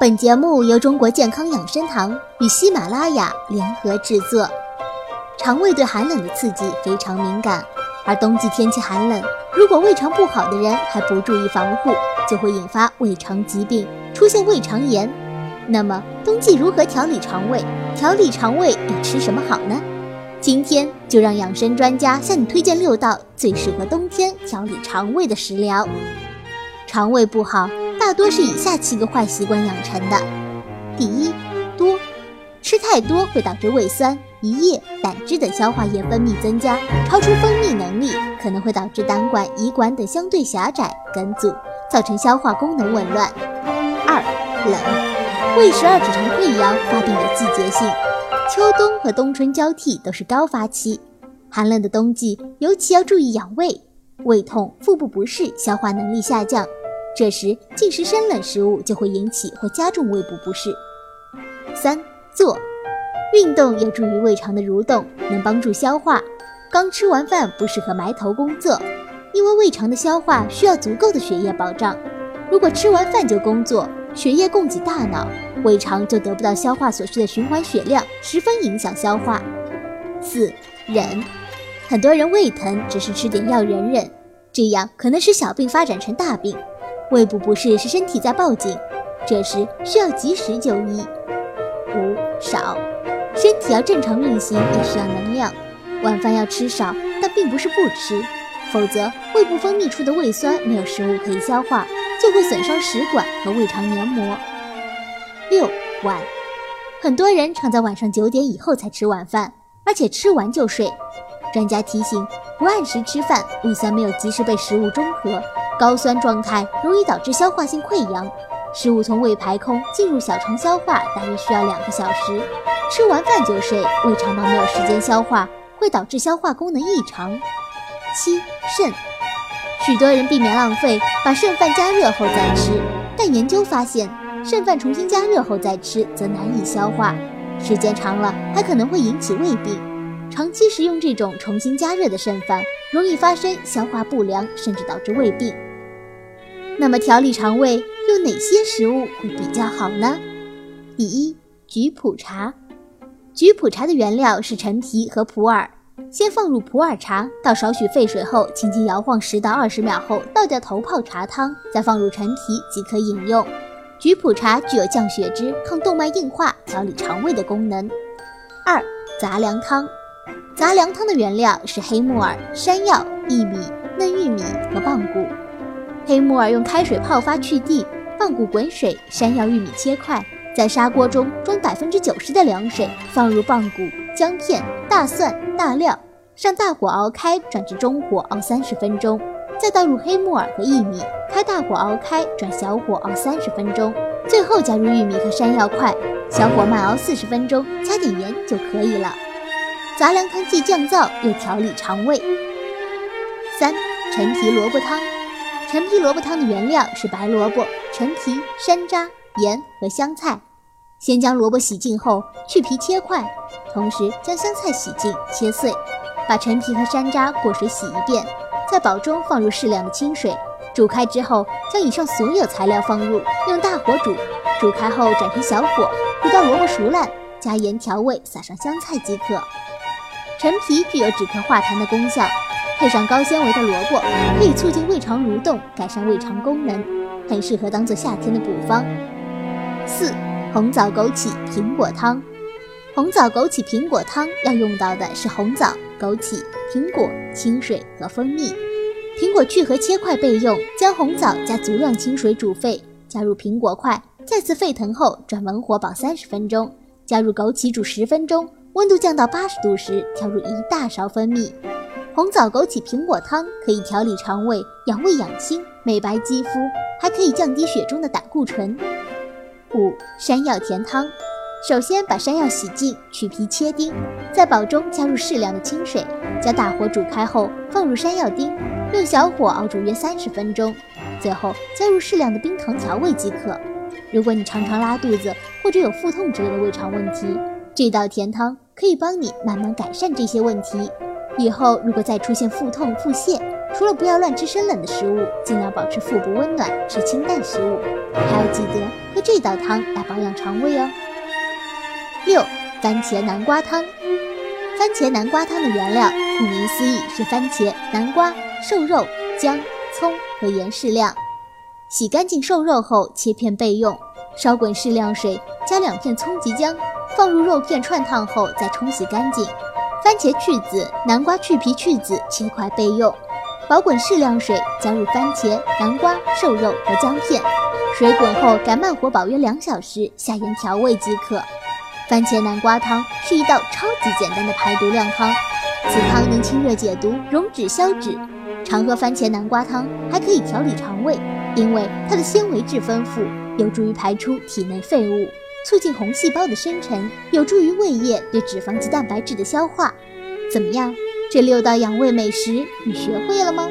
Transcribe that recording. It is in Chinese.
本节目由中国健康养生堂与喜马拉雅联合制作。肠胃对寒冷的刺激非常敏感，而冬季天气寒冷，如果胃肠不好的人还不注意防护，就会引发胃肠疾病，出现胃肠炎。那么，冬季如何调理肠胃？调理肠胃要吃什么好呢？今天就让养生专家向你推荐六道最适合冬天调理肠胃的食疗。肠胃不好。大多是以下七个坏习惯养成的：第一，多吃太多会导致胃酸、胰液、胆汁等消化液分泌增加，超出分泌能力，可能会导致胆管、胰管等相对狭窄梗阻，造成消化功能紊乱。二，冷，胃十二指肠溃疡发病有季节性，秋冬和冬春交替都是高发期，寒冷的冬季尤其要注意养胃，胃痛、腹部不适、消化能力下降。这时进食生冷食物就会引起或加重胃部不适。三、坐，运动有助于胃肠的蠕动，能帮助消化。刚吃完饭不适合埋头工作，因为胃肠的消化需要足够的血液保障。如果吃完饭就工作，血液供给大脑，胃肠就得不到消化所需的循环血量，十分影响消化。四、忍，很多人胃疼只是吃点药忍忍，这样可能使小病发展成大病。胃部不适是身体在报警，这时需要及时就医。五少，身体要正常运行也需要能量，晚饭要吃少，但并不是不吃，否则胃部分泌出的胃酸没有食物可以消化，就会损伤食管和胃肠黏膜。六晚，很多人常在晚上九点以后才吃晚饭，而且吃完就睡。专家提醒，不按时吃饭，胃酸没有及时被食物中和。高酸状态容易导致消化性溃疡，食物从胃排空进入小肠消化大约需要两个小时。吃完饭就睡，胃肠道没有时间消化，会导致消化功能异常。七肾，许多人避免浪费，把剩饭加热后再吃，但研究发现，剩饭重新加热后再吃则难以消化，时间长了还可能会引起胃病。长期食用这种重新加热的剩饭，容易发生消化不良，甚至导致胃病。那么调理肠胃用哪些食物会比较好呢？第一，菊普茶。菊普茶的原料是陈皮和普洱，先放入普洱茶，倒少许沸水后，轻轻摇晃十到二十秒后，倒掉头泡茶汤，再放入陈皮即可饮用。菊普茶具有降血脂、抗动脉硬化、调理肠胃的功能。二，杂粮汤。杂粮汤的原料是黑木耳、山药、薏米、嫩玉米和棒骨。黑木耳用开水泡发去蒂，棒骨滚水，山药、玉米切块，在砂锅中装百分之九十的凉水，放入棒骨、姜片、大蒜、大料，上大火熬开，转至中火熬三十分钟，再倒入黑木耳和薏米，开大火熬开，转小火熬三十分钟，最后加入玉米和山药块，小火慢熬四十分钟，加点盐就可以了。杂粮汤既降燥又调理肠胃。三陈皮萝卜汤。陈皮萝卜汤的原料是白萝卜、陈皮、山楂、盐和香菜。先将萝卜洗净后去皮切块，同时将香菜洗净切碎，把陈皮和山楂过水洗一遍，在煲中放入适量的清水，煮开之后将以上所有材料放入，用大火煮，煮开后转成小火，煮到萝卜熟烂，加盐调味，撒上香菜即可。陈皮具有止咳化痰的功效。配上高纤维的萝卜，可以促进胃肠蠕动，改善胃肠功能，很适合当做夏天的补方。四红枣枸杞苹果汤，红枣枸杞苹果汤要用到的是红枣、枸杞、苹果、清水和蜂蜜。苹果去核切块备用，将红枣加足量清水煮沸，加入苹果块，再次沸腾后转文火煲三十分钟，加入枸杞煮十分钟，温度降到八十度时调入一大勺蜂蜜。红枣枸杞苹果汤可以调理肠胃、养胃养心、美白肌肤，还可以降低血中的胆固醇。五山药甜汤，首先把山药洗净，去皮切丁，在煲中加入适量的清水，将大火煮开后放入山药丁，用小火熬煮约三十分钟，最后加入适量的冰糖调味即可。如果你常常拉肚子或者有腹痛之类的胃肠问题，这道甜汤可以帮你慢慢改善这些问题。以后如果再出现腹痛、腹泻，除了不要乱吃生冷的食物，尽量保持腹部温暖，吃清淡食物，还要记得喝这道汤来保养肠胃哦。六、番茄南瓜汤。番茄南瓜汤的原料，顾名思义是番茄、南瓜、瘦肉、姜、葱和盐适量。洗干净瘦肉后切片备用，烧滚适量水，加两片葱及姜，放入肉片串烫后再冲洗干净。番茄去籽，南瓜去皮去籽，切块备用。保滚适量水，加入番茄、南瓜、瘦肉和姜片，水滚后改慢火保约两小时，下盐调味即可。番茄南瓜汤是一道超级简单的排毒靓汤，此汤能清热解毒、溶脂消脂。常喝番茄南瓜汤还可以调理肠胃，因为它的纤维质丰富，有助于排出体内废物，促进红细胞的生成，有助于胃液对脂肪及蛋白质的消化。怎么样？这六道养胃美食你学会了吗？